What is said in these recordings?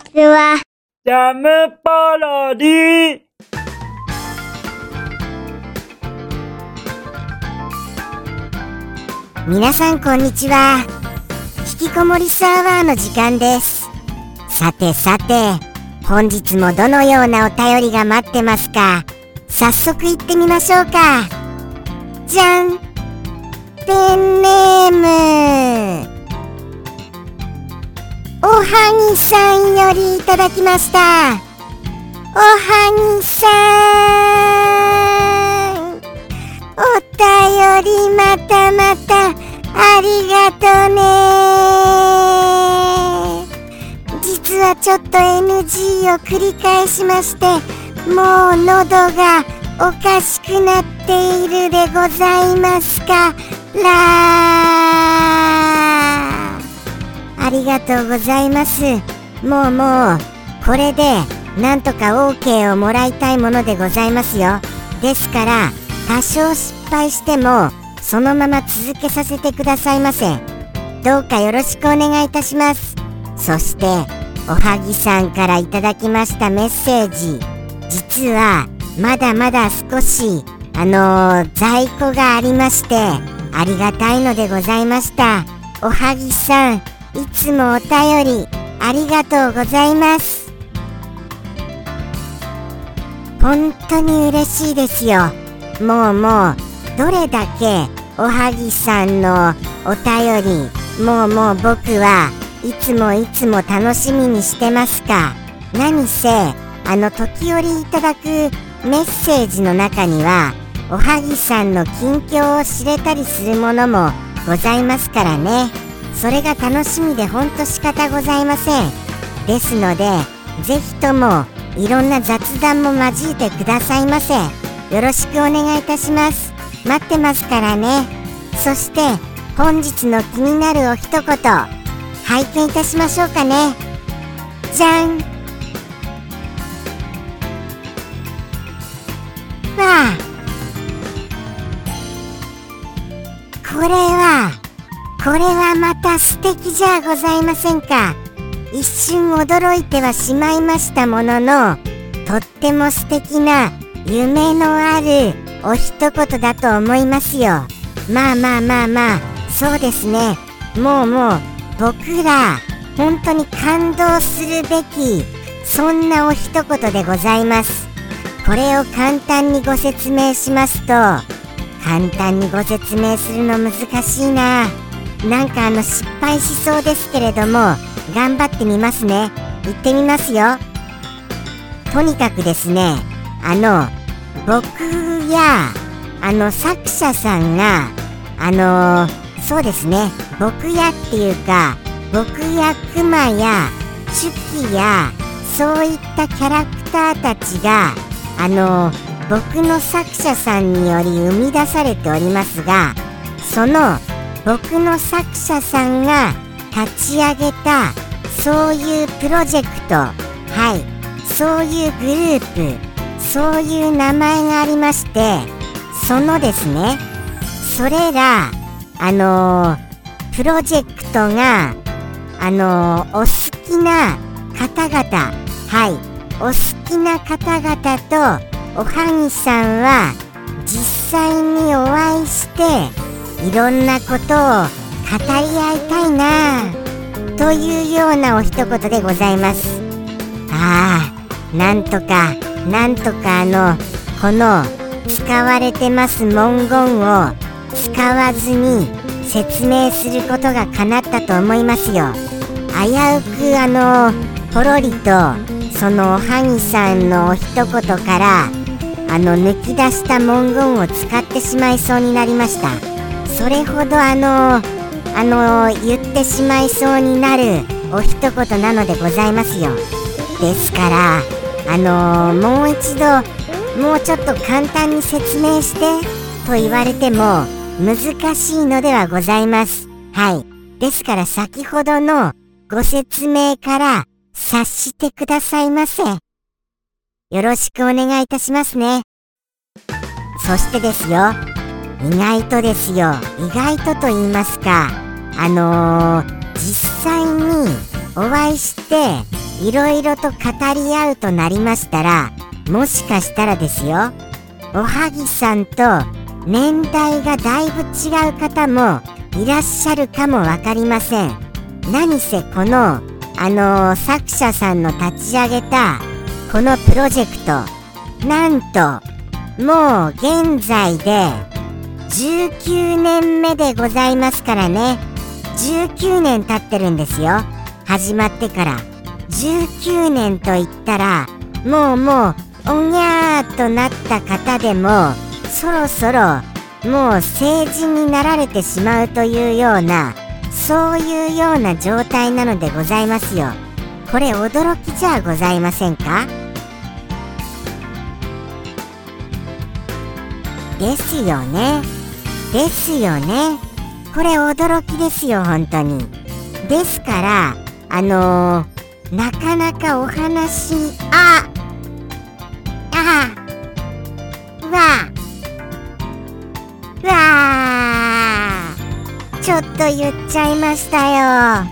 ちは。ジャムパロディ。皆さんこんにちは。引きこもりサーバーの時間です。さてさて本日もどのようなお便りが待ってますか。早速行ってみましょうか。じゃん。ペンネームおはぎさんよりいただきました。おはぎさん。お便りまたまたありがとうね。実はちょっと NG を繰り返しましてもう喉がおかしくなっているでございますか。らりがとうございます。もうもうこれでなんとか OK をもらいたいものでございますよ。ですから多少失敗してもそのまま続けさせてくださいませ。どうかよろしくお願いいたします。そしておはぎさんからいただきましたメッセージ。実はまだまだ少しあのー在庫がありましてありがたいのでございました。おはぎさんいつもお便りありがとうございます。本当に嬉しいですよ。もうもうどれだけおはぎさんのお便りもうもう僕はいつもいつも楽しみにしてますか。何せあの時折いただくメッセージの中にはおはぎさんの近況を知れたりするものもございますからね。それが楽しみでほんと仕方ございません。ですのでぜひともいろんな雑談も交えてくださいませ。よろしくお願いいたします。待ってますからね。そして本日の気になるお一言。拝見いたしましょうかね。じゃん。わあ。これは。これはまた素敵じゃございませんか。一瞬驚いてはしまいましたもののとっても素敵な夢のあるお一言だと思いますよ。まあまあまあまあそうですね。もうもう僕ら本当に感動するべきそんなお一言でございます。これを簡単にご説明しますと簡単にご説明するの難しいな。なんかあの失敗しそうですけれども頑張ってみますね。行ってみますよ。とにかくですねあの僕やあの作者さんがあのそうですね僕やっていうか僕やクマやチュキやそういったキャラクターたちがあの僕の作者さんにより生み出されておりますがその僕の作者さんが立ち上げたそういうプロジェクトはい。そういうグループそういう名前がありましてそのですねそれらあのープロジェクトがあのーお好きな方々はい。お好きな方々とおはぎさんは実際にお会いしていろんなことを語り合いたいなというようなお一言でございます。ああなんとかなんとかあのこの使われてます文言を使わずに説明することが叶ったと思いますよ。危うくあのポロリとそのおはぎさんのお一言からあの抜き出した文言を使ってしまいそうになりました。それほどあのあの言ってしまいそうになるお一言なのでございますよ。ですからあのもう一度もうちょっと簡単に説明してと言われても難しいのではございます。はい。ですから先ほどのご説明から察してくださいませ。よろしくお願いいたしますね。そしてですよ。意外とですよ。意外とと言いますかあのー実際にお会いしていろいろと語り合うとなりましたらもしかしたらですよおはぎさんと年代がだいぶ違う方もいらっしゃるかも分かりません。何せこのあのー、作者さんの立ち上げたこのプロジェクトなんともう現在で19年目でございますからね。19年経ってるんですよ。始まってから。19年と言ったらもうもうおにゃーとなった方でもそろそろもう成人になられてしまうというようなそういうような状態なのでございますよ。これ驚きじゃございませんか？ですよね。ですよね。これ驚きですよ本当に。ですからあのー、なかなかお話ああわわちょっと言っちゃいましたよ。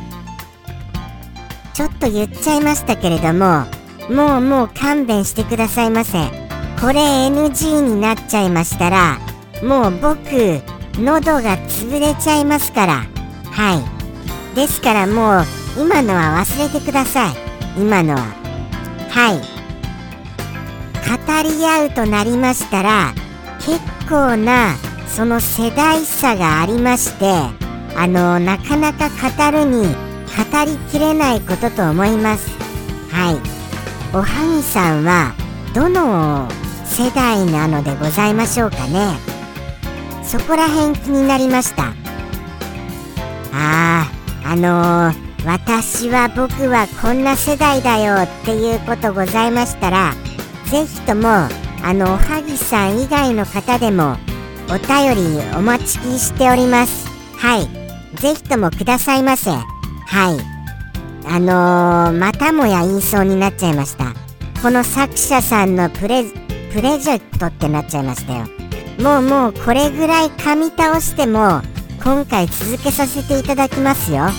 ちょっと言っちゃいましたけれどももうもう勘弁してくださいませ。これ NG になっちゃいましたらもう僕喉が潰れちゃいますから。はい。ですからもう今のは忘れてください。今のは。はい。語り合うとなりましたら結構なその世代差がありましてあのなかなか語るに語りきれないことと思います。はい。おはぎさんはどの世代なのでございましょうかね。そこら辺気になりました。あああのー、私は僕はこんな世代だよっていうことございましたら是非ともあのおはぎさん以外の方でもお便りお待ちしております。はい。ぜひともくださいませ。はい。あのー、またもや言いそうになっちゃいました。この作者さんのプレプレジェクトってなっちゃいましたよ。もうもうこれぐらい噛み倒しても今回続けさせていただきますよ。は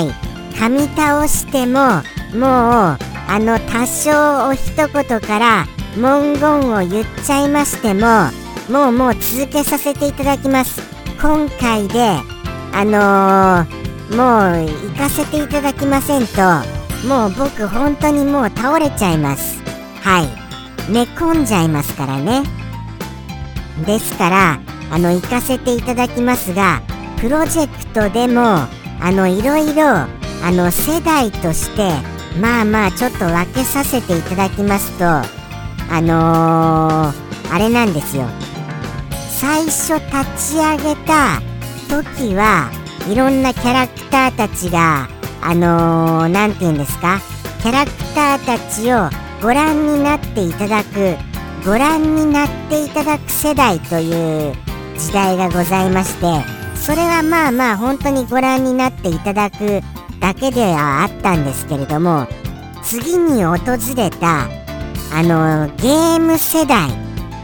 い。噛み倒してももうあの多少お一言から文言を言っちゃいましてももうもう続けさせていただきます。今回であのー、もう行かせていただきませんともう僕本当にもう倒れちゃいます。はい。寝込んじゃいますからね。ですからあの行かせていただきますがプロジェクトでもあのいろいろあの世代としてまあまあちょっと分けさせていただきますとあのー、あれなんですよ。最初立ち上げた時はいろんなキャラクターたちがあの何、ー、て言うんですか？キャラクターたちをご覧になっていただくご覧になっていただく世代という時代がございましてそれはまあまあ本当にご覧になっていただくだけではあったんですけれども次に訪れたあのゲーム世代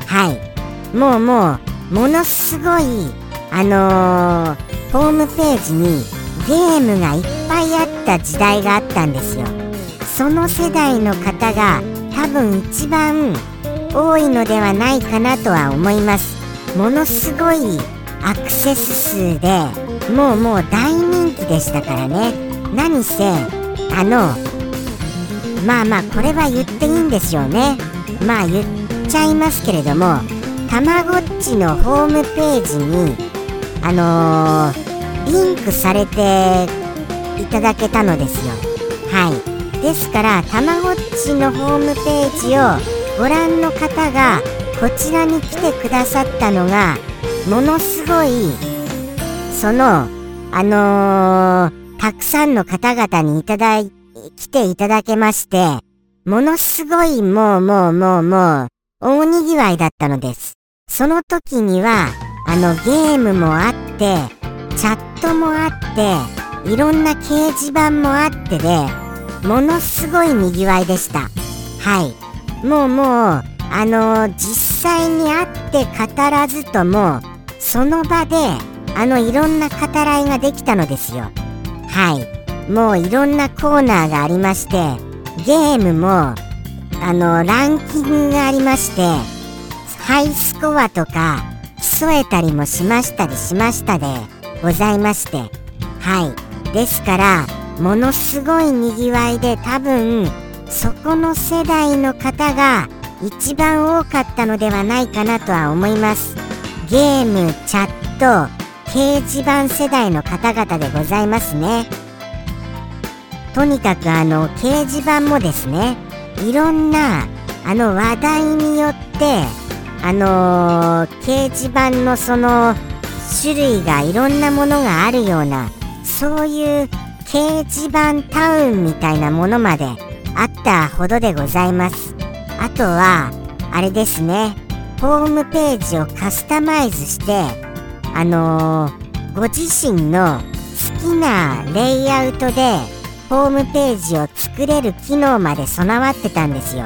はい。もうもうものすごいあのー、ホームページにゲームがいっぱいあった時代があったんですよ。その世代の方が多分一番多いのではないかなとは思います。ものすごいアクセス数でもうもう大人気でしたからね。何せあのまあまあこれは言っていいんですよね。まあ言っちゃいますけれどもたまごっちのホームページにあのー、リンクされていただけたのですよ。はい。ですからたまごっちのホームページをご覧の方がこちらに来てくださったのがものすごいそのあのー、たくさんの方々にいただい来ていただけましてものすごいもうもうもうもう大にぎわいだったのです。その時にはあのゲームもあってチャットもあっていろんな掲示板もあってでものすごいにぎわいでした。はい。もうもうあの実際に会って語らずともその場であのいろんな語らいができたのですよ。はい。もういろんなコーナーがありましてゲームもあのランキングがありましてハイスコアとか競えたりもしましたりしましたでございまして。はい。ですからものすごいにぎわいで多分そこの世代の方が一番多かったのではないかなとは思います。ゲームチャット掲示板世代の方々でございますね。とにかくあの掲示板もですねいろんなあの話題によってあのー、掲示板のその種類がいろんなものがあるようなそういう掲示板タウンみたいなものまであったほどでございます。あとはあれですね。ホームページをカスタマイズしてあのー、ご自身の好きなレイアウトでホームページを作れる機能まで備わってたんですよ。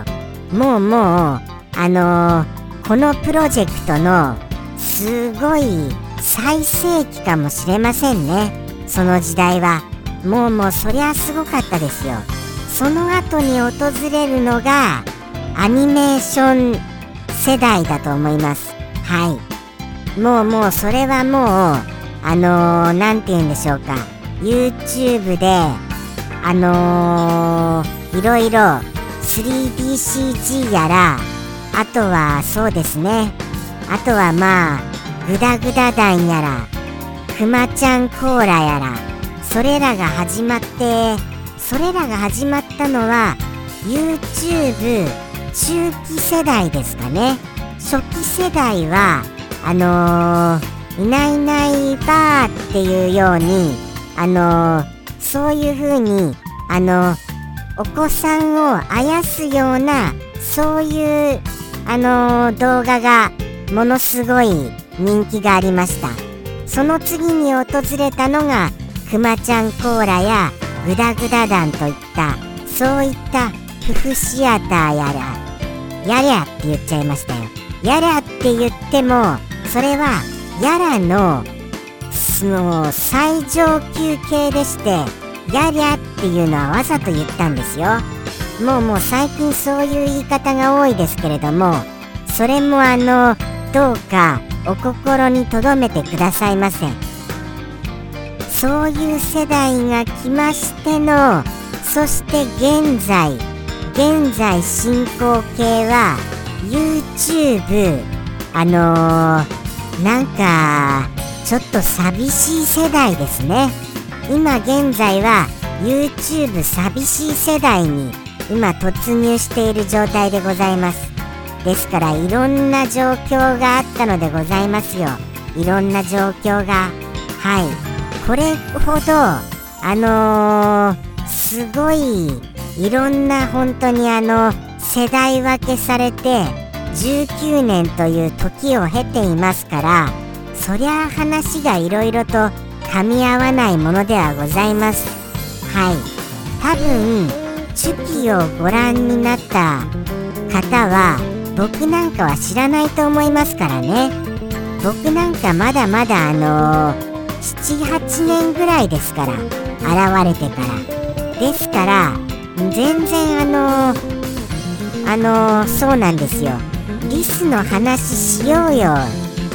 もうもうあのー、このプロジェクトのすごい最盛期かもしれませんね。その時代は。もうもうそりゃすごかったですよ。その後に訪れるのがアニメーション世代だと思います。はい。もうもうそれはもうあの何、ー、て言うんでしょうか。YouTube であのー、いろいろ 3DCG やらあとはそうですね。あとはまあグダグダ団やらくまちゃんコーラやらそれらが始まってそれらが始まったのは YouTube 中期世代ですかね。初期世代はあのー、いないいないばーっていうようにあのー、そういう風にあのお子さんをあやすようなそういうあの動画がものすごい人気がありました。その次に訪れたのがくまちゃんコーラやグダグダ団といったそういった夫婦シアターやらやりゃって言っちゃいましたよ。やりゃって言ってもそれはやらのその最上級系でしてやりゃっていうのはわざと言ったんですよ。もうもう最近そういう言い方が多いですけれどもそれもあのどうかお心に留めてくださいませ。そういう世代が来ましてのそして現在現在進行形は YouTube あのー、なんかちょっと寂しい世代ですね。今現在は YouTube 寂しい世代に今突入している状態でございます。ですからいろんな状況があったのでございますよ。いろんな状況が。はい。これほどあのー、すごいいろんな本当にあの世代分けされて19年という時を経ていますからそりゃあ話がいろいろと噛み合わないものではございます。はい。多分チュキをご覧になった方は僕なんかは知らないと思いますからね。僕なんかまだまだあのー78年ぐらいですから現れてから。ですから全然あのー、あのー、そうなんですよ。リスの話しようよ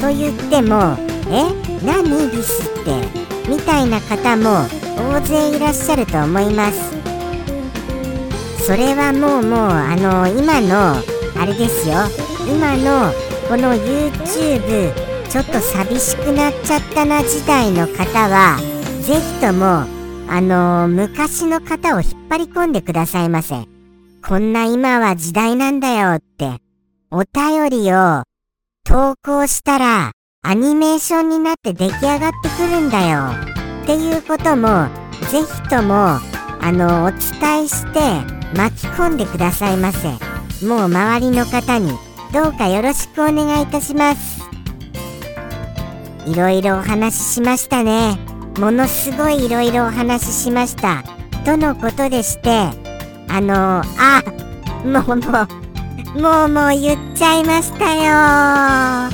と言ってもえ？何リスって？みたいな方も大勢いらっしゃると思います。それはもうもうあのー、今のあれですよ。今のこの YouTube ちょっと寂しくなっちゃったな時代の方はぜひともあのー、昔の方を引っ張り込んでくださいませ。こんな今は時代なんだよってお便りを投稿したらアニメーションになって出来上がってくるんだよ。っていうこともぜひともあのお伝えして巻き込んでくださいませ。もう周りの方にどうかよろしくお願いいたします。いろいろお話ししましたね。ものすごいいろいろお話ししました。とのことでしてあのあもうもうもうもう言っちゃいましたよ。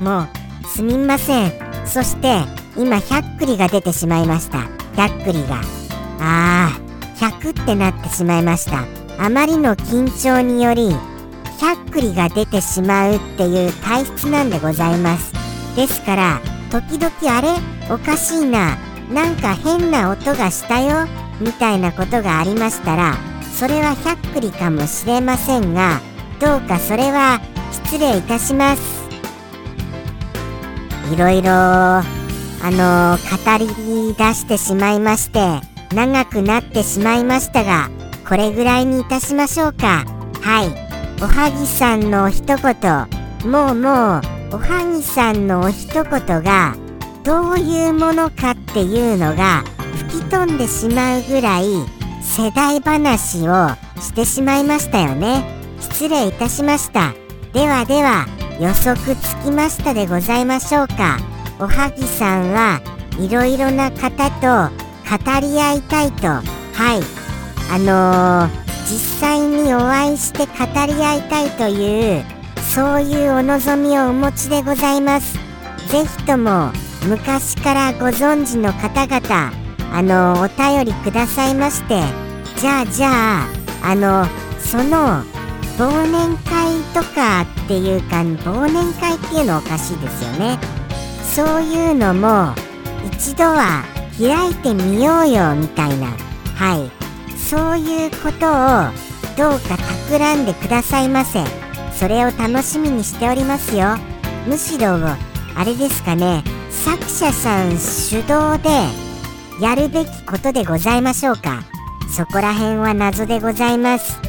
もうすみません。そして今100栗が出てしまいました。100栗が。ああ100ってなってしまいました。あまりの緊張により100繰りが出てしまうっていう体質なんでございます。ですから時々あれ？おかしいな。なんか変な音がしたよ。みたいなことがありましたらそれは100繰りかもしれませんがどうかそれは失礼いたします。いろいろあの語り出してしまいまして長くなってしまいましたがこれぐらいにいたしましょうか。はい。おはぎさんの一言もうもうおはぎさんのお一言がどういうものかっていうのが吹き飛んでしまうぐらい世代話をしてしまいましたよね。失礼いたしました。ではでは予測つきましたでございましょうか。おはぎさんはいろいろな方と語り合いたいと。はい。あのー、実際にお会いして語り合いたいというそういうお望みをお持ちでございます。ぜひとも昔からご存知の方々あのお便りくださいましてじゃあじゃああのその忘年会とかっていうか忘年会っていうのおかしいですよね。そういうのも一度は開いてみようよみたいな。はい。そういうことをどうか企んでくださいませ。それを楽しみにしておりますよ。むしろあれですかね。作者さん主導でやるべきことでございましょうか。そこら辺は謎でございます。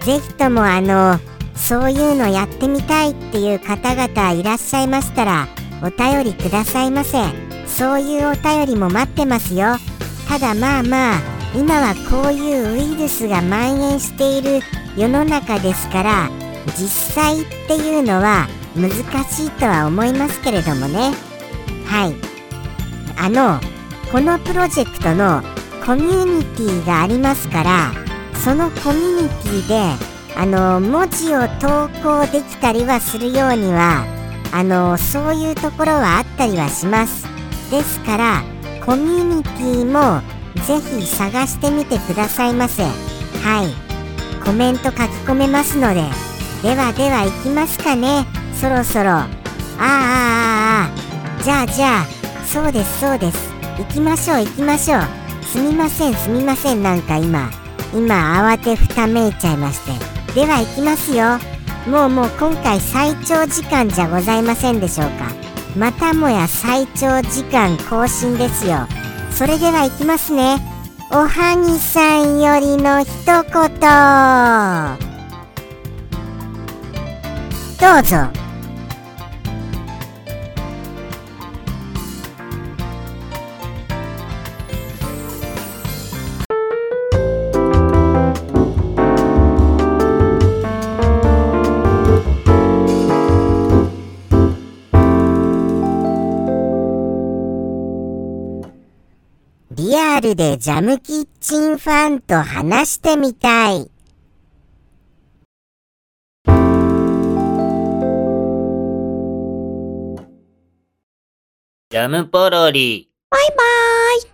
ぜひともあのそういうのやってみたいっていう方々いらっしゃいましたらお便りくださいませ。そういうお便りも待ってますよ。ただまあまあ今はこういうウイルスが蔓延している世の中ですから実際っていうのは難しいとは思いますけれどもね。はい。あのこのプロジェクトのコミュニティがありますからそのコミュニティであの文字を投稿できたりはするようにはあのそういうところはあったりはします。ですからコミュニティもぜひ探してみてくださいませ。はい。コメント書き込めますので。ではでは行きますかね。そろそろ。あああああじゃあじゃあ。そうですそうです。行きましょう行きましょう。すみませんすみません。なんか今。今慌てふためいちゃいまして。では行きますよ。もうもう今回最長時間じゃございませんでしょうか。またもや最長時間更新ですよ。それでは行きますね。おはぎさんよりの一言。どうぞ。ルでジャムキッチンファンと話してみたい。ジャムポロリ。バイバーイ。